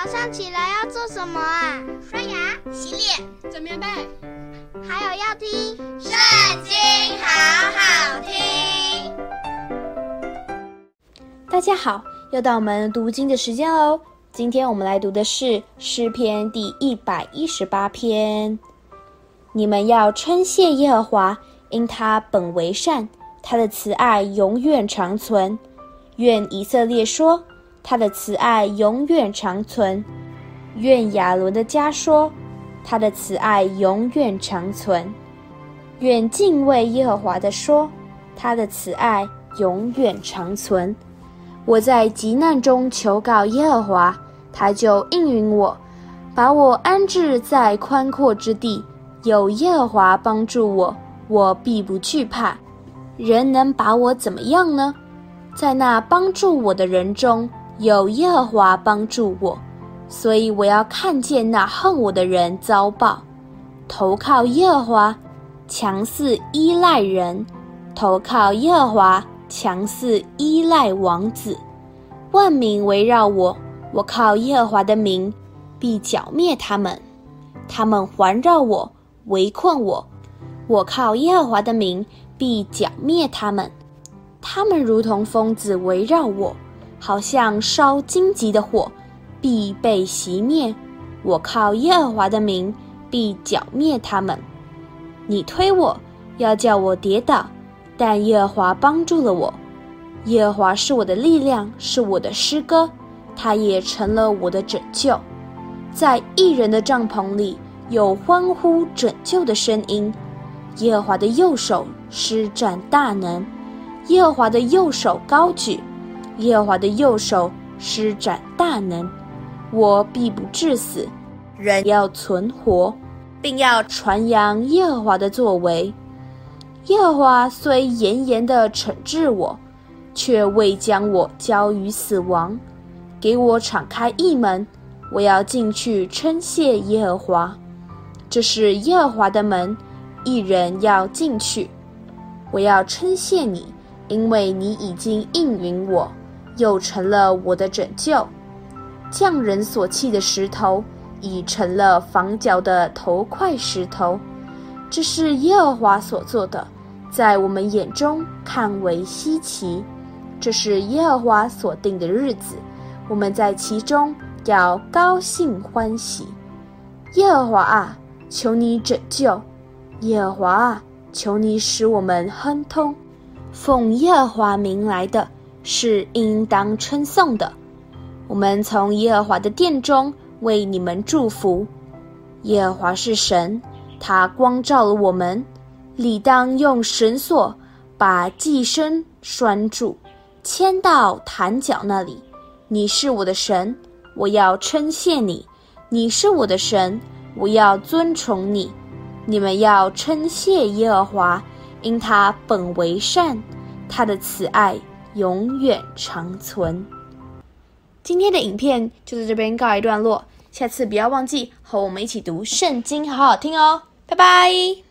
早上起来要做什么啊？刷牙、洗脸、整棉被，还有要听《圣经》，好好听。大家好，又到我们读经的时间喽。今天我们来读的是诗篇第一百一十八篇。你们要称谢耶和华，因他本为善，他的慈爱永远长存。愿以色列说。他的慈爱永远长存，愿亚伦的家说，他的慈爱永远长存，愿敬畏耶和华的说，他的慈爱永远长存。我在急难中求告耶和华，他就应允我，把我安置在宽阔之地。有耶和华帮助我，我必不惧怕。人能把我怎么样呢？在那帮助我的人中。有耶和华帮助我，所以我要看见那恨我的人遭报。投靠耶和华，强似依赖人；投靠耶和华，强似依赖王子。万民围绕我，我靠耶和华的名，必剿灭他们。他们环绕我，围困我，我靠耶和华的名，必剿灭他们。他们如同疯子围绕我。好像烧荆棘的火，必被熄灭。我靠耶和华的名，必剿灭他们。你推我，要叫我跌倒，但耶和华帮助了我。耶和华是我的力量，是我的诗歌，他也成了我的拯救。在义人的帐篷里有欢呼拯救的声音。耶和华的右手施展大能，耶和华的右手高举。耶和华的右手施展大能，我必不致死，人要存活，并要传扬耶和华的作为。耶和华虽严严地惩治我，却未将我交于死亡，给我敞开一门，我要进去称谢耶和华。这是耶和华的门，一人要进去。我要称谢你，因为你已经应允我。又成了我的拯救，匠人所弃的石头，已成了房角的头块石头。这是耶和华所做的，在我们眼中看为稀奇。这是耶和华所定的日子，我们在其中要高兴欢喜。耶和华啊，求你拯救；耶和华啊，求你使我们亨通。奉耶和华名来的。是应当称颂的。我们从耶和华的殿中为你们祝福。耶和华是神，他光照了我们，理当用绳索把寄生拴住，牵到坛角那里。你是我的神，我要称谢你；你是我的神，我要尊崇你。你们要称谢耶和华，因他本为善，他的慈爱。永远长存。今天的影片就在这边告一段落，下次不要忘记和我们一起读圣经，好好听哦，拜拜。